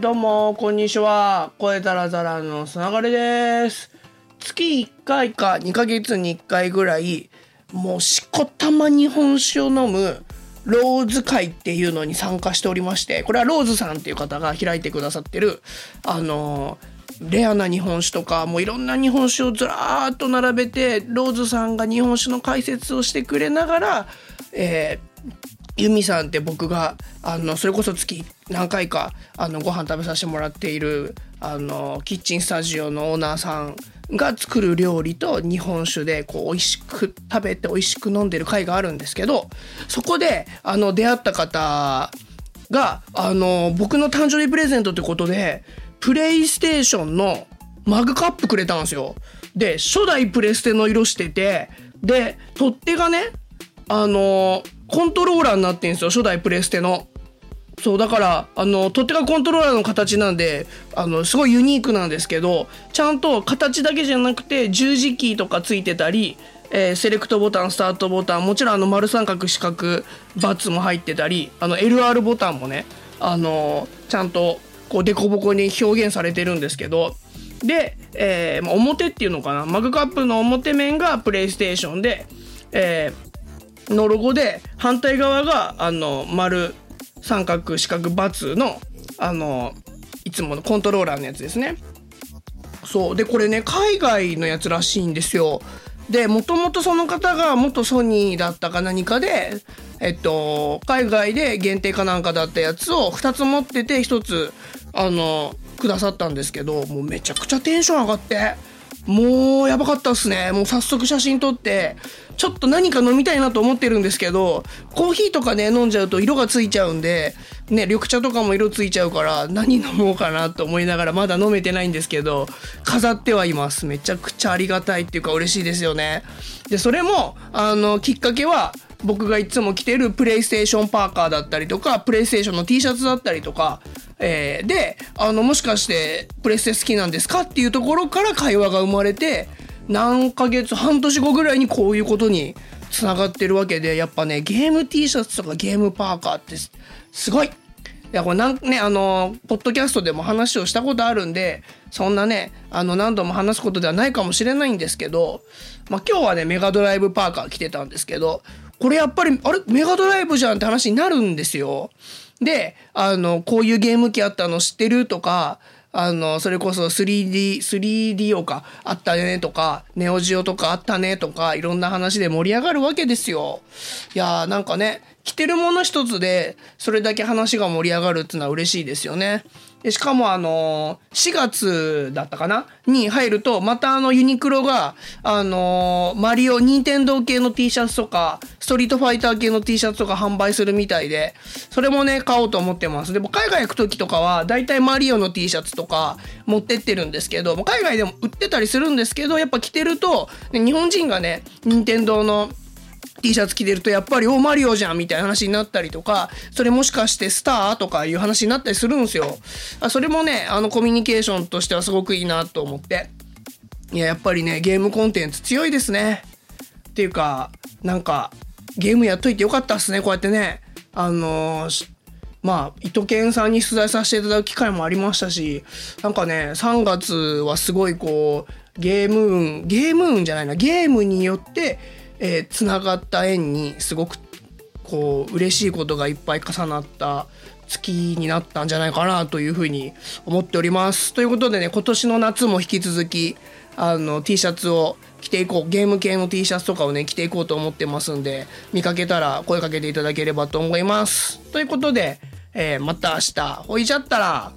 どうも、こんにちは。声だらざらのつながりです。月1回か2ヶ月に1回ぐらい、もうしこたま日本酒を飲むローズ会っていうのに参加しておりまして、これはローズさんっていう方が開いてくださってる、あのレアな日本酒とかもういろんな日本酒をずらーっと並べてローズさんが日本酒の解説をしてくれながら、えーユミさんって僕があのそれこそ月何回かあのご飯食べさせてもらっているあのキッチンスタジオのオーナーさんが作る料理と日本酒でこう美味しく食べて美味しく飲んでる会があるんですけどそこであの出会った方があの僕の誕生日プレゼントってことでプレイステーションのマグカップくれたんですよ。で初代プレステの色しててで取っ手がねあのコントローラーになってんですよ初代プレステの。そうだからあの取っ手がコントローラーの形なんであのすごいユニークなんですけどちゃんと形だけじゃなくて十字キーとかついてたり、えーセレクトボタンスタートボタンもちろんあの丸三角四角バツも入ってたりあの LR ボタンもねあのちゃんとこう凸凹に表現されてるんですけどで、えー表っていうのかなマグカップの表面がプレイステーションで、えーのロゴで反対側があの丸三角四角バツのあのいつものコントローラーのやつですね。そうでこれね海外のやつらしいんですよ。でもともとその方が元ソニーだったか何かで、えっと、海外で限定かなんかだったやつを2つ持ってて1つあのくださったんですけどもうめちゃくちゃテンション上がってもうやばかったっすね。もう早速写真撮ってちょっと何か飲みたいなと思ってるんですけどコーヒーとかね飲んじゃうと色がついちゃうんでね緑茶とかも色ついちゃうから何飲もうかなと思いながらまだ飲めてないんですけど飾ってはいます。めちゃくちゃありがたいっていうか嬉しいですよね。でそれもあのきっかけは僕がいつも着てるプレイステーションパーカーだったりとかプレイステーションの T シャツだったりとか、えーであのもしかしてプレステ好きなんですかっていうところから会話が生まれて何ヶ月半年後ぐらいにこういうことにつながってるわけでやっぱねゲーム T シャツとかゲームパーカーってすごいやこれなんねあのポッドキャストでも話をしたことあるんでそんなねあの何度も話すことではないかもしれないんですけど、まあ、今日はねメガドライブパーカー着てたんですけどこれやっぱりあれ？メガドライブじゃんって話になるんですよ。であのこういうゲーム機あったの知ってるとかあのそれこそ 3D、3DO かあったねとかネオジオとかあったねとかいろんな話で盛り上がるわけですよ。いやーなんかね着てるもの一つでそれだけ話が盛り上がるっていうのは嬉しいですよね。しかもあの4月だったかな？に入るとまたあのユニクロがあのマリオ任天堂系の T シャツとかストリートファイター系の T シャツとか販売するみたいでそれもね買おうと思ってますでも海外行く時とかはだいたいマリオの T シャツとか持ってってるんですけど海外でも売ってたりするんですけどやっぱ着てると日本人がね任天堂の T シャツ着てるとやっぱり「おマリオじゃん」みたいな話になったりとかそれもしかしてスターとかいう話になったりするんですよ。あそれもねあのコミュニケーションとしてはすごくいいなと思っていややっぱりねゲームコンテンツ強いですね。っていうかなんかゲームやっといてよかったっすねこうやってね。あのーまあ、伊藤健さんに取材させていただく機会もありましたし、なんかね、3月はすごいこう、ゲーム運、ゲーム運じゃないな、ゲームによって、えー、つながった縁にすごくこう嬉しいことがいっぱい重なった月になったんじゃないかなというふうに思っております。ということでね今年の夏も引き続きあの T シャツを着ていこうゲーム系の T シャツとかをね着ていこうと思ってますんで見かけたら声かけていただければと思います。ということで、えーまた明日ほいじゃったら